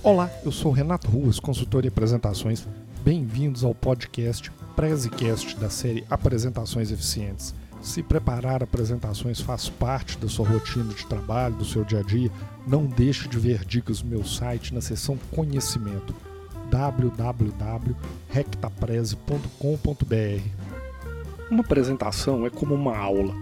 Olá, eu sou Renato Ruas, consultor em apresentações. Bem-vindos ao podcast Prezecast da série Apresentações Eficientes. Se preparar apresentações faz parte da sua rotina de trabalho, do seu dia a dia, não deixe de ver dicas no meu site na seção Conhecimento www.rectapreze.com.br. Uma apresentação é como uma aula.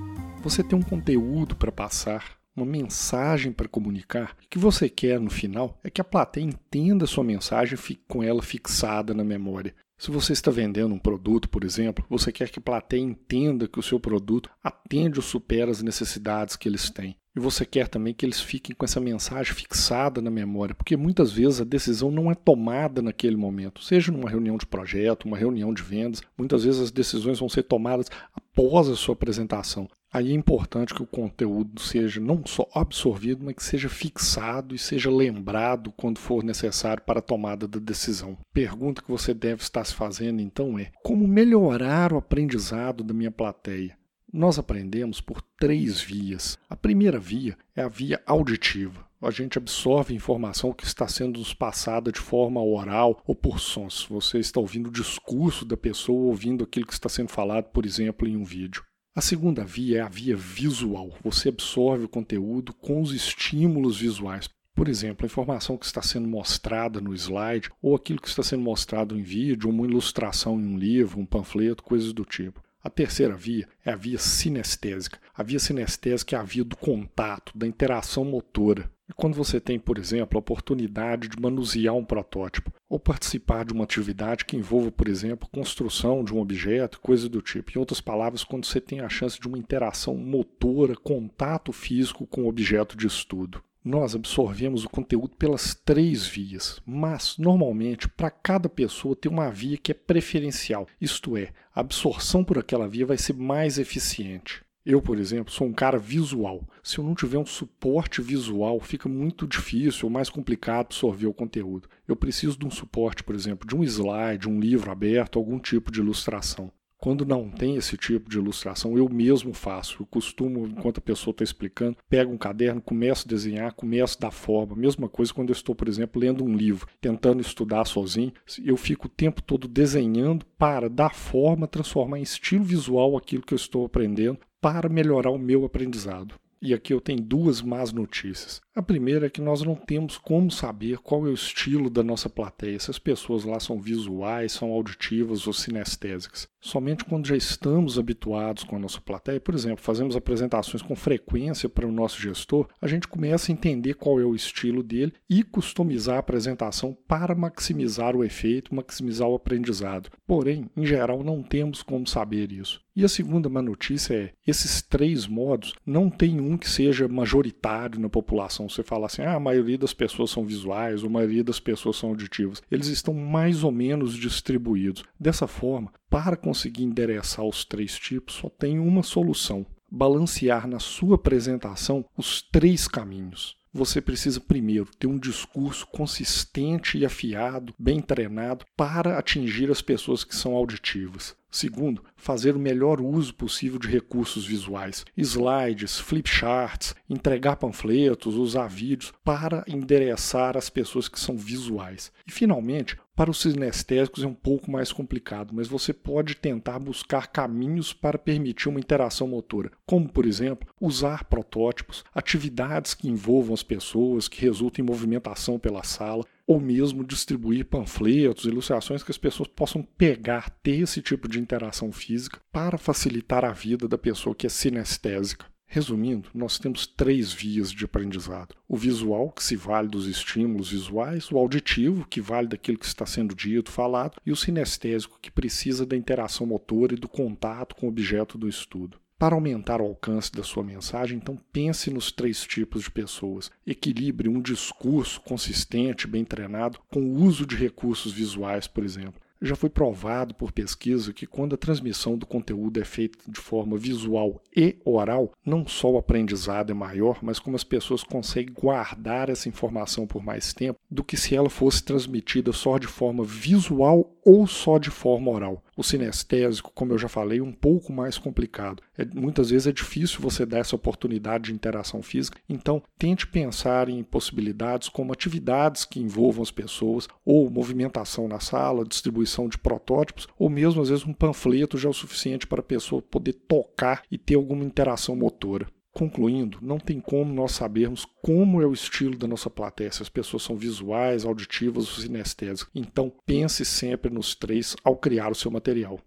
Você tem um conteúdo para passar, uma mensagem para comunicar, o que você quer no final é que a plateia entenda sua mensagem e fique com ela fixada na memória. Se você está vendendo um produto, por exemplo, você quer que a plateia entenda que o seu produto atende ou supera as necessidades que eles têm. E você quer também que eles fiquem com essa mensagem fixada na memória, porque muitas vezes a decisão não é tomada naquele momento, seja numa reunião de projeto, uma reunião de vendas, muitas vezes as decisões vão ser tomadas após a sua apresentação. Aí é importante que o conteúdo seja não só absorvido, mas que seja fixado e seja lembrado quando for necessário para a tomada da decisão. Pergunta que você deve estar se fazendo então é: como melhorar o aprendizado da minha plateia? Nós aprendemos por três vias. A primeira via é a via auditiva. A gente absorve informação que está sendo nos passada de forma oral ou por sons. Você está ouvindo o discurso da pessoa, ouvindo aquilo que está sendo falado, por exemplo, em um vídeo. A segunda via é a via visual. Você absorve o conteúdo com os estímulos visuais. Por exemplo, a informação que está sendo mostrada no slide, ou aquilo que está sendo mostrado em vídeo, uma ilustração em um livro, um panfleto, coisas do tipo. A terceira via é a via sinestésica. A via sinestésica é a via do contato, da interação motora. E quando você tem, por exemplo, a oportunidade de manusear um protótipo ou participar de uma atividade que envolva, por exemplo, construção de um objeto, coisa do tipo. Em outras palavras, quando você tem a chance de uma interação motora, contato físico com o objeto de estudo nós absorvemos o conteúdo pelas três vias, mas normalmente para cada pessoa tem uma via que é preferencial, isto é, a absorção por aquela via vai ser mais eficiente. Eu, por exemplo, sou um cara visual. Se eu não tiver um suporte visual, fica muito difícil ou mais complicado absorver o conteúdo. Eu preciso de um suporte, por exemplo, de um slide, um livro aberto, algum tipo de ilustração. Quando não tem esse tipo de ilustração, eu mesmo faço. Eu costumo, enquanto a pessoa está explicando, pego um caderno, começo a desenhar, começo a dar forma. Mesma coisa quando eu estou, por exemplo, lendo um livro, tentando estudar sozinho, eu fico o tempo todo desenhando para dar forma, transformar em estilo visual aquilo que eu estou aprendendo para melhorar o meu aprendizado. E aqui eu tenho duas más notícias. A primeira é que nós não temos como saber qual é o estilo da nossa plateia, se as pessoas lá são visuais, são auditivas ou sinestésicas. Somente quando já estamos habituados com a nossa plateia, por exemplo, fazemos apresentações com frequência para o nosso gestor, a gente começa a entender qual é o estilo dele e customizar a apresentação para maximizar o efeito, maximizar o aprendizado. Porém, em geral, não temos como saber isso. E a segunda má notícia é: esses três modos não tem um que seja majoritário na população. Você fala assim, ah, a maioria das pessoas são visuais, a maioria das pessoas são auditivas. Eles estão mais ou menos distribuídos. Dessa forma, para conseguir endereçar os três tipos, só tem uma solução: balancear na sua apresentação os três caminhos você precisa primeiro ter um discurso consistente e afiado, bem treinado, para atingir as pessoas que são auditivas. Segundo, fazer o melhor uso possível de recursos visuais, slides, flipcharts, entregar panfletos, usar vídeos para endereçar as pessoas que são visuais. E finalmente, para os sinestésicos é um pouco mais complicado, mas você pode tentar buscar caminhos para permitir uma interação motora, como, por exemplo, usar protótipos, atividades que envolvam as pessoas, que resultem em movimentação pela sala, ou mesmo distribuir panfletos, ilustrações que as pessoas possam pegar, ter esse tipo de interação física para facilitar a vida da pessoa que é sinestésica. Resumindo, nós temos três vias de aprendizado: o visual, que se vale dos estímulos visuais, o auditivo, que vale daquilo que está sendo dito, falado, e o sinestésico, que precisa da interação motora e do contato com o objeto do estudo. Para aumentar o alcance da sua mensagem, então pense nos três tipos de pessoas. Equilibre um discurso consistente, bem treinado, com o uso de recursos visuais, por exemplo. Já foi provado por pesquisa que quando a transmissão do conteúdo é feita de forma visual e oral, não só o aprendizado é maior, mas como as pessoas conseguem guardar essa informação por mais tempo do que se ela fosse transmitida só de forma visual ou só de forma oral. O sinestésico, como eu já falei, um pouco mais complicado. É, muitas vezes é difícil você dar essa oportunidade de interação física, então tente pensar em possibilidades como atividades que envolvam as pessoas, ou movimentação na sala, distribuição de protótipos, ou mesmo às vezes um panfleto já é o suficiente para a pessoa poder tocar e ter alguma interação motora. Concluindo, não tem como nós sabermos como é o estilo da nossa plateia, se as pessoas são visuais, auditivas ou sinestésicas. Então, pense sempre nos três ao criar o seu material.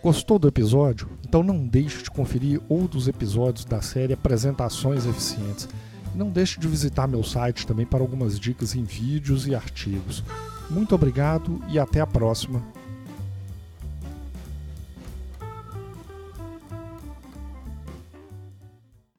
Gostou do episódio? Então não deixe de conferir outros episódios da série Apresentações Eficientes. Não deixe de visitar meu site também para algumas dicas em vídeos e artigos. Muito obrigado e até a próxima.